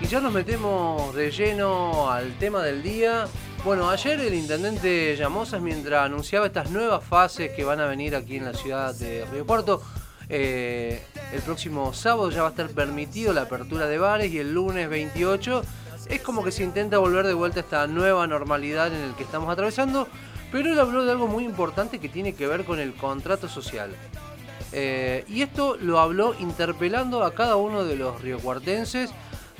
Y ya nos metemos de lleno al tema del día. Bueno, ayer el intendente Llamosas, mientras anunciaba estas nuevas fases que van a venir aquí en la ciudad de Río Cuarto, eh, el próximo sábado ya va a estar permitido la apertura de bares y el lunes 28 es como que se intenta volver de vuelta a esta nueva normalidad en el que estamos atravesando, pero él habló de algo muy importante que tiene que ver con el contrato social. Eh, y esto lo habló interpelando a cada uno de los riocuartenses,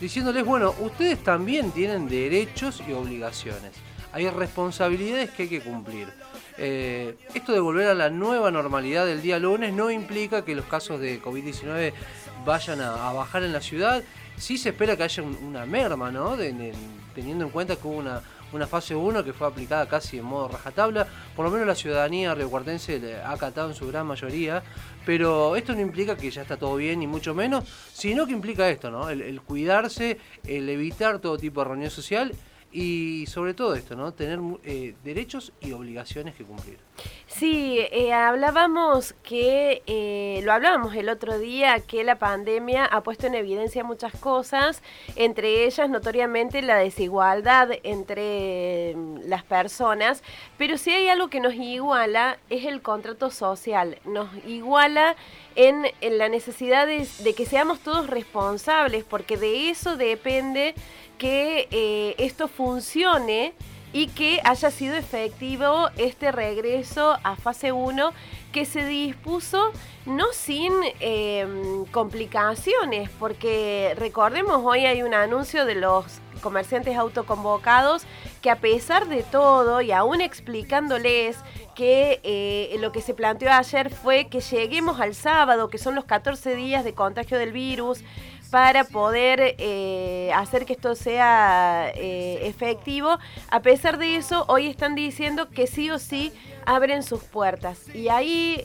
diciéndoles, bueno, ustedes también tienen derechos y obligaciones. Hay responsabilidades que hay que cumplir. Eh, esto de volver a la nueva normalidad del día lunes no implica que los casos de COVID-19 vayan a, bajar en la ciudad. Sí se espera que haya una merma, ¿no? teniendo en cuenta que hubo una, una fase 1 que fue aplicada casi en modo rajatabla. Por lo menos la ciudadanía riocuartense le ha acatado en su gran mayoría. Pero esto no implica que ya está todo bien, ni mucho menos, sino que implica esto, ¿no? el cuidarse, el evitar todo tipo de reunión social y sobre todo esto, ¿no? Tener eh, derechos y obligaciones que cumplir. Sí, eh, hablábamos que, eh, lo hablábamos el otro día, que la pandemia ha puesto en evidencia muchas cosas, entre ellas notoriamente la desigualdad entre las personas, pero si hay algo que nos iguala es el contrato social, nos iguala en, la necesidad de que seamos todos responsables, porque de eso depende que eh, esto funcione y que haya sido efectivo este regreso a fase 1 que se dispuso no sin em, complicaciones, porque recordemos, hoy hay un anuncio de los comerciantes autoconvocados que a pesar de todo y aún explicándoles que eh, lo que se planteó ayer fue que lleguemos al sábado, que son los 14 días de contagio del virus, para poder eh, hacer que esto sea eh, efectivo. A pesar de eso, hoy están diciendo que sí o sí abren sus puertas. Y ahí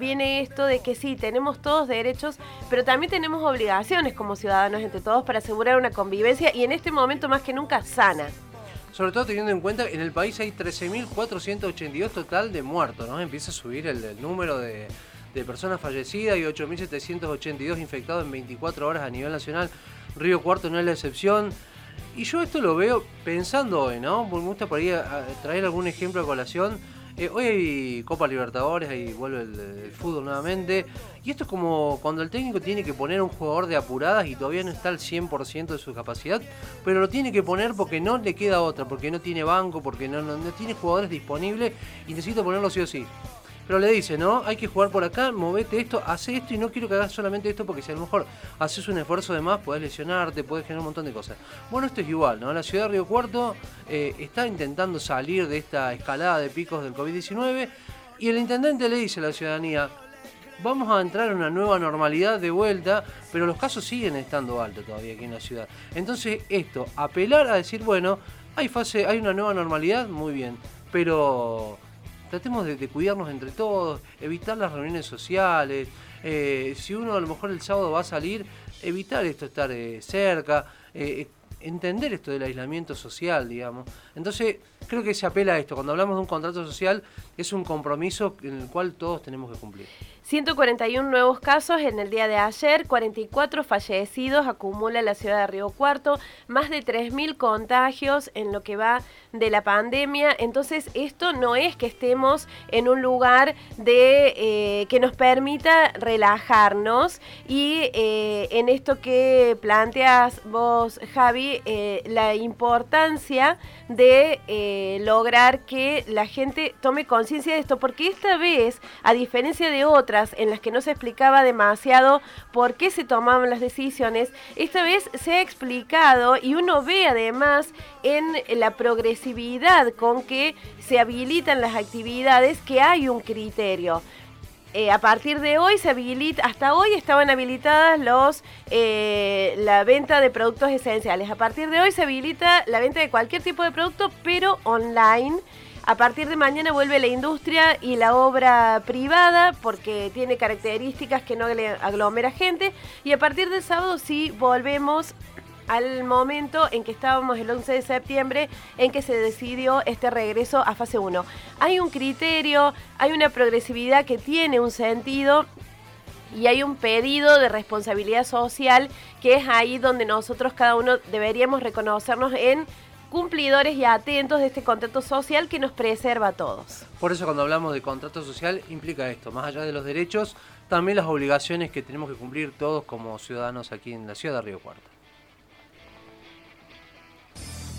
viene esto de que sí, tenemos todos derechos, pero también tenemos obligaciones como ciudadanos entre todos para asegurar una convivencia y en este momento más que nunca sana. Sobre todo teniendo en cuenta que en el país hay 13.482 total de muertos, ¿no? Empieza a subir el número de, personas fallecidas y 8.782 infectados en 24 horas a nivel nacional. Río Cuarto no es la excepción. Y yo esto lo veo pensando hoy, ¿no? Me gusta por ahí traer algún ejemplo a colación. Eh, hoy hay Copa Libertadores, ahí vuelve el, fútbol nuevamente. Y esto es como cuando el técnico tiene que poner un jugador de apuradas y todavía no está al 100% de su capacidad, pero lo tiene que poner porque no le queda otra, porque no tiene banco, porque no, no tiene jugadores disponibles y necesita ponerlo sí o sí. Pero le dice, ¿no? Hay que jugar por acá, movete esto, hace esto y no quiero que hagas solamente esto porque si a lo mejor haces un esfuerzo de más, puedes lesionarte, puedes generar un montón de cosas. Bueno, esto es igual, ¿no? La ciudad de Río Cuarto eh, está intentando salir de esta escalada de picos del COVID-19 y el intendente le dice a la ciudadanía, vamos a entrar en una nueva normalidad de vuelta, pero los casos siguen estando altos todavía aquí en la ciudad. Entonces, esto, apelar a decir, bueno, hay fase, hay una nueva normalidad, muy bien, pero tratemos de, cuidarnos entre todos, evitar las reuniones sociales. Eh, si uno a lo mejor el sábado va a salir, evitar esto, estar eh, cerca, eh, entender esto del aislamiento social, digamos. Entonces, creo que se apela a esto. Cuando hablamos de un contrato social, es un compromiso en el cual todos tenemos que cumplir. 141 nuevos casos en el día de ayer, 44 fallecidos acumula la ciudad de Río Cuarto, más de 3.000 contagios en lo que va de la pandemia. Entonces esto no es que estemos en un lugar de eh, que nos permita relajarnos y eh, en esto que planteas vos, Javi, eh, la importancia de lograr que la gente tome conciencia de esto, porque esta vez, a diferencia de otras, en las que no se explicaba demasiado por qué se tomaban las decisiones, esta vez se ha explicado y uno ve además en la progresividad con que se habilitan las actividades que hay un criterio. Eh, a partir de hoy se habilita, hasta hoy estaban habilitadas los eh, la venta de productos esenciales. A partir de hoy se habilita la venta de cualquier tipo de producto, pero online. A partir de mañana vuelve la industria y la obra privada porque tiene características que no aglomera gente. Y a partir del sábado sí volvemos al momento en que estábamos el 11 de septiembre en que se decidió este regreso a fase 1. Hay un criterio, hay una progresividad que tiene un sentido y hay un pedido de responsabilidad social que es ahí donde nosotros cada uno deberíamos reconocernos en cumplidores y atentos de este contrato social que nos preserva a todos. Por eso cuando hablamos de contrato social implica esto, más allá de los derechos, también las obligaciones que tenemos que cumplir todos como ciudadanos aquí en la ciudad de Río Cuarto.